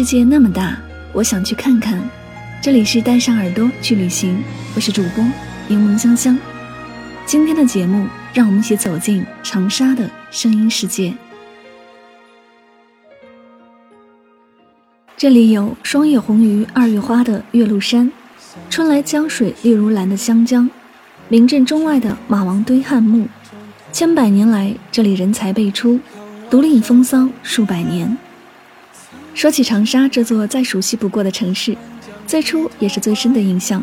世界那么大，我想去看看。这里是带上耳朵去旅行，我是主播柠檬香香。今天的节目，让我们一起走进长沙的声音世界。这里有霜叶红于二月花的岳麓山，春来江水绿如蓝的湘江，名震中外的马王堆汉墓。千百年来，这里人才辈出，独领风骚数百年。说起长沙这座再熟悉不过的城市，最初也是最深的印象，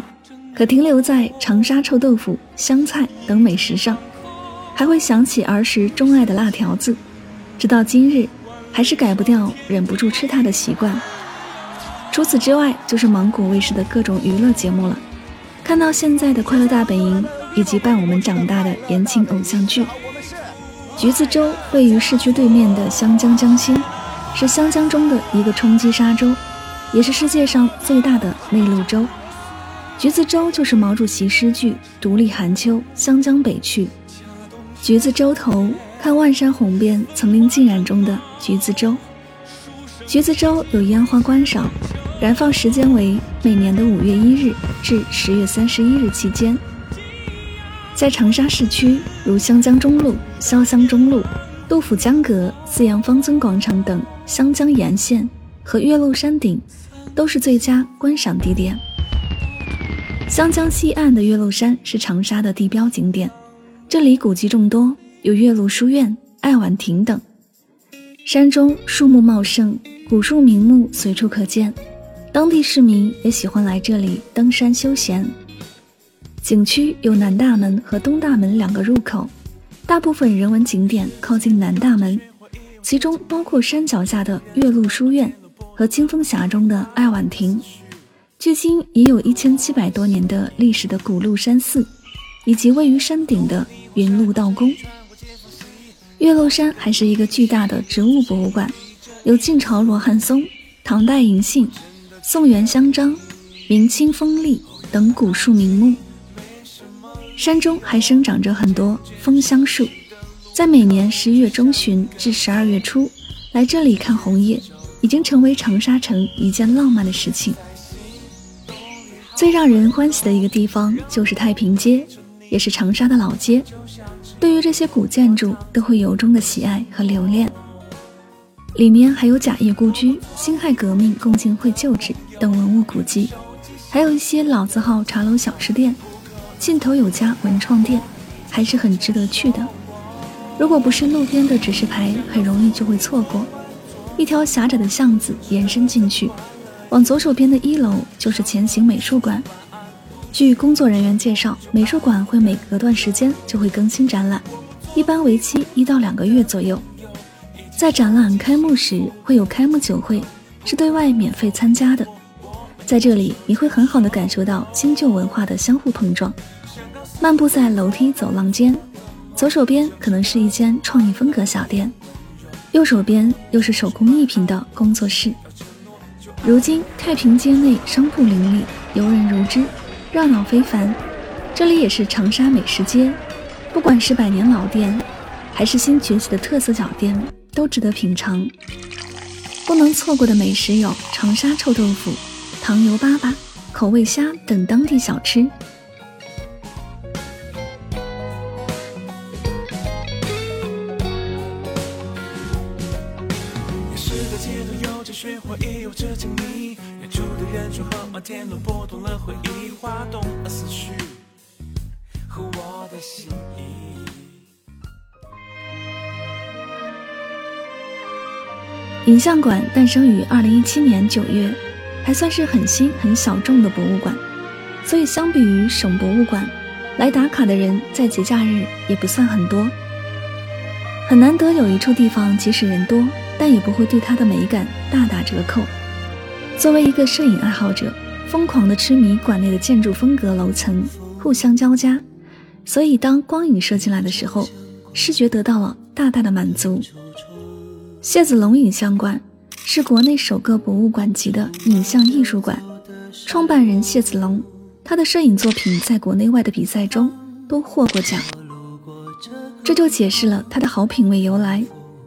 可停留在长沙臭豆腐、湘菜等美食上，还会想起儿时钟爱的辣条子，直到今日，还是改不掉忍不住吃它的习惯。除此之外，就是芒果卫视的各种娱乐节目了。看到现在的《快乐大本营》，以及伴我们长大的言情偶像剧，橘子洲位于市区对面的湘江江心。是湘江中的一个冲积沙洲，也是世界上最大的内陆洲。橘子洲就是毛主席诗句“独立寒秋，湘江北去”。橘子洲头看万山红遍，层林尽染中的橘子洲。橘子洲有烟花观赏，燃放时间为每年的五月一日至十月三十一日期间。在长沙市区，如湘江中路、潇湘中路。杜甫江阁、四羊方尊广场等湘江沿线和岳麓山顶，都是最佳观赏地点。湘江西岸的岳麓山是长沙的地标景点，这里古迹众多，有岳麓书院、爱晚亭等。山中树木茂盛，古树名木随处可见，当地市民也喜欢来这里登山休闲。景区有南大门和东大门两个入口。大部分人文景点靠近南大门，其中包括山脚下的岳麓书院和清风峡中的爱晚亭。距今已有一千七百多年的历史的古鹿山寺，以及位于山顶的云麓道宫。岳麓山还是一个巨大的植物博物馆，有晋朝罗汉松、唐代银杏、宋元香樟、明清枫栎等古树名木。山中还生长着很多枫香树，在每年十一月中旬至十二月初来这里看红叶，已经成为长沙城一件浪漫的事情。最让人欢喜的一个地方就是太平街，也是长沙的老街。对于这些古建筑，都会由衷的喜爱和留恋。里面还有贾谊故居、辛亥革命共进会旧址等文物古迹，还有一些老字号茶楼小吃店。尽头有家文创店，还是很值得去的。如果不是路边的指示牌，很容易就会错过。一条狭窄的巷子延伸进去，往左手边的一楼就是前行美术馆。据工作人员介绍，美术馆会每隔段时间就会更新展览，一般为期一到两个月左右。在展览开幕时会有开幕酒会，是对外免费参加的。在这里，你会很好的感受到新旧文化的相互碰撞。漫步在楼梯走廊间，左手边可能是一间创意风格小店，右手边又是手工艺品的工作室。如今太平街内商铺林立，游人如织，热闹非凡。这里也是长沙美食街，不管是百年老店，还是新崛起的特色小店，都值得品尝。不能错过的美食有长沙臭豆腐。糖油粑粑、口味虾等当地小吃。有着经历，远处的远处和摩天轮拨动了回忆，滑动了思绪和我的影像馆诞生于二零一七年九月，还算是很新很小众的博物馆，所以相比于省博物馆，来打卡的人在节假日也不算很多。很难得有一处地方，即使人多，但也不会对它的美感大打折扣。作为一个摄影爱好者，疯狂的痴迷馆内的建筑风格、楼层互相交加，所以当光影射进来的时候，视觉得到了大大的满足。谢子龙影像馆是国内首个博物馆级的影像艺术馆，创办人谢子龙，他的摄影作品在国内外的比赛中都获过奖。这就解释了他的好品味由来。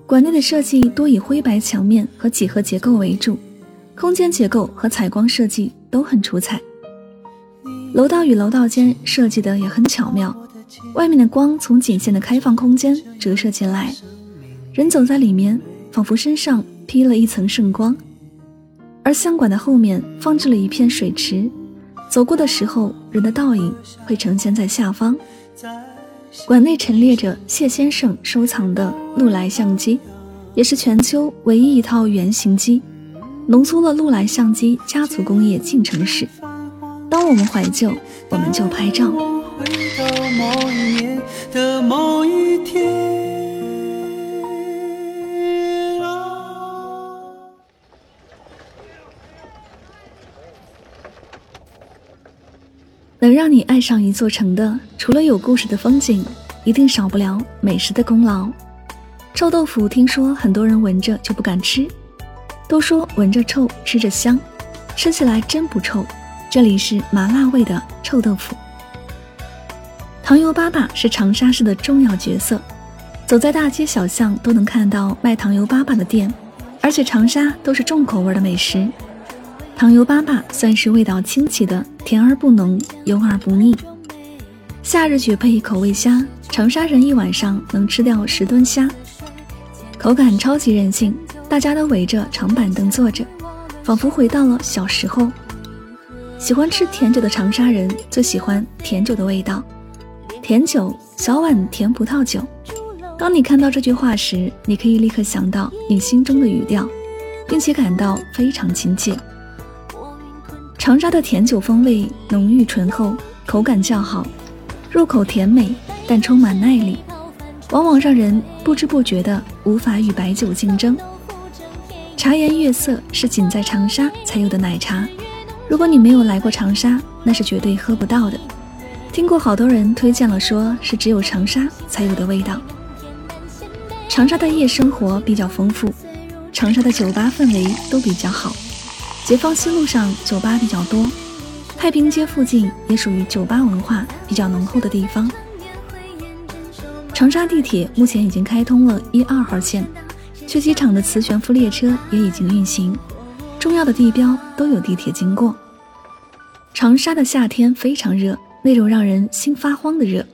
馆内的设计多以灰白墙面和几何结构为主，空间结构和采光设计都很出彩。楼道与楼道间设计的也很巧妙，外面的光从仅限的开放空间折射进来，人走在里面，仿佛身上披了一层圣光。而相馆的后面放置了一片水池，走过的时候，人的倒影会呈现在下方。馆内陈列着谢先生收藏的禄来相机，也是全球唯一一套原型机，浓缩了禄来相机家族工业进程史。当我们怀旧，我们就拍照。能让你爱上一座城的，除了有故事的风景，一定少不了美食的功劳。臭豆腐听说很多人闻着就不敢吃，都说闻着臭，吃着香，吃起来真不臭。这里是麻辣味的臭豆腐。糖油粑粑是长沙市的重要角色，走在大街小巷都能看到卖糖油粑粑的店，而且长沙都是重口味的美食。糖油粑粑算是味道清奇的，甜而不浓，油而不腻。夏日绝配口味虾，长沙人一晚上能吃掉十吨虾，口感超级任性。大家都围着长板凳坐着，仿佛回到了小时候。喜欢吃甜酒的长沙人最喜欢甜酒的味道，甜酒小碗甜葡萄酒。当你看到这句话时，你可以立刻想到你心中的语调，并且感到非常亲切。长沙的甜酒风味浓郁醇厚，口感较好，入口甜美但充满耐力，往往让人不知不觉的无法与白酒竞争。茶颜悦色是仅在长沙才有的奶茶，如果你没有来过长沙，那是绝对喝不到的。听过好多人推荐了，说是只有长沙才有的味道。长沙的夜生活比较丰富，长沙的酒吧氛围都比较好。解放西路上酒吧比较多，太平街附近也属于酒吧文化比较浓厚的地方。长沙地铁目前已经开通了一二号线，去机场的磁悬浮列车也已经运行，重要的地标都有地铁经过。长沙的夏天非常热，那种让人心发慌的热，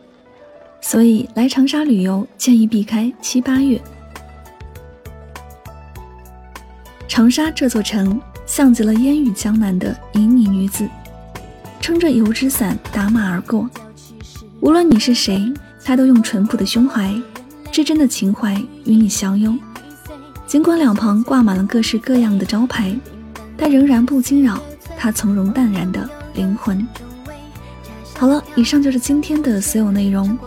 所以来长沙旅游建议避开七八月。长沙这座城。像极了烟雨江南的旖旎女子，撑着油纸伞打马而过。无论你是谁，她都用淳朴的胸怀、至真的情怀与你相拥。尽管两旁挂满了各式各样的招牌，但仍然不惊扰他从容淡然的灵魂。好了，以上就是今天的所有内容。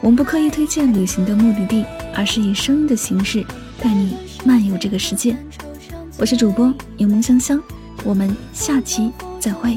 我们不刻意推荐旅行的目的地，而是以声音的形式带你漫游这个世界。我是主播柠檬香香，我们下期再会。